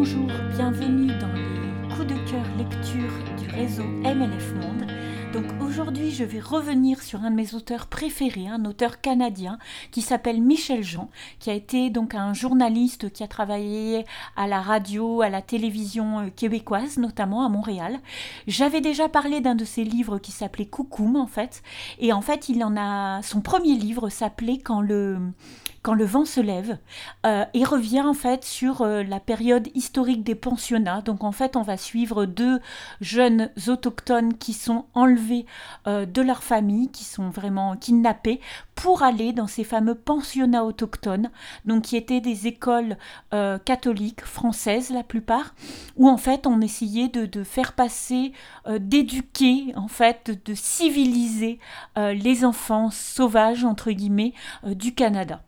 Bonjour, bienvenue dans les coups de cœur lecture du réseau MLF Monde. Donc aujourd'hui, je vais revenir sur un de mes auteurs préférés, un auteur canadien qui s'appelle Michel Jean, qui a été donc un journaliste qui a travaillé à la radio, à la télévision euh, québécoise, notamment à Montréal. J'avais déjà parlé d'un de ses livres qui s'appelait Coucoum en fait, et en fait, il en a son premier livre s'appelait Quand le quand le vent se lève euh, et revient en fait sur euh, la période historique des pensionnats. Donc en fait, on va suivre deux jeunes autochtones qui sont enlevés euh, de leur famille, qui sont vraiment kidnappés pour aller dans ces fameux pensionnats autochtones, donc qui étaient des écoles catholiques françaises la plupart, où en fait on essayait de, faire passer, d'éduquer en fait, de civiliser les enfants sauvages entre guillemets du Canada.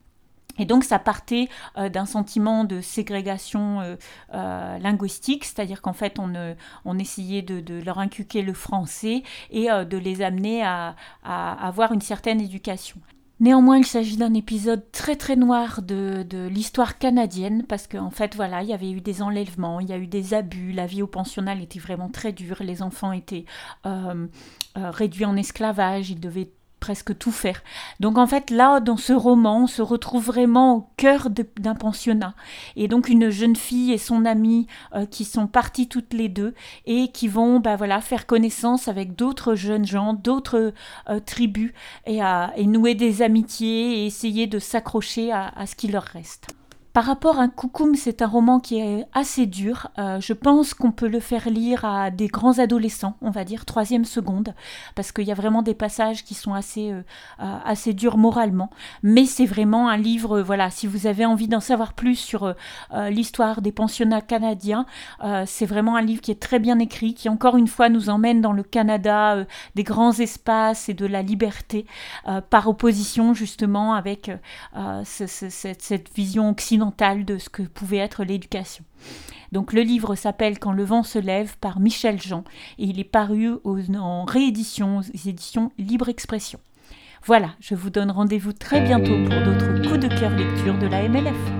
Et donc ça partait euh, d'un sentiment de ségrégation euh, euh, linguistique, c'est-à-dire qu'en fait on, essayait de, leur inculquer le français et de les amener à, avoir une certaine éducation. Néanmoins, il s'agit d'un épisode très très noir de, l'histoire canadienne parce qu'en fait, voilà, il y avait eu des enlèvements, il y a eu des abus, la vie au pensionnat était vraiment très dure, les enfants étaient réduits en esclavage, ils devaient presque tout faire. Donc en fait là dans ce roman on se retrouve vraiment au cœur d'un pensionnat et donc une jeune fille et son amie euh, qui sont parties toutes les deux et qui vont bah, voilà faire connaissance avec d'autres jeunes gens, d'autres euh, tribus et, et, nouer des amitiés et essayer de s'accrocher à ce qui leur reste. Par rapport à Coucoum, c'est un roman qui est assez dur. Euh, je pense qu'on peut le faire lire à des grands adolescents, on va dire troisième seconde, parce qu'il y a vraiment des passages qui sont assez, euh, euh, assez durs moralement. Mais c'est vraiment un livre, voilà, si vous avez envie d'en savoir plus sur l'histoire des pensionnats canadiens, c'est vraiment un livre qui est très bien écrit, qui encore une fois nous emmène dans le Canada des grands espaces et de la liberté, par opposition justement avec cette vision occidentale de ce que pouvait être l'éducation. Donc le livre s'appelle Quand le vent se lève par Michel Jean et il est paru en réédition aux éditions Libre Expression. Voilà, je vous donne rendez-vous très bientôt pour d'autres coups de cœur lecture de la MLF.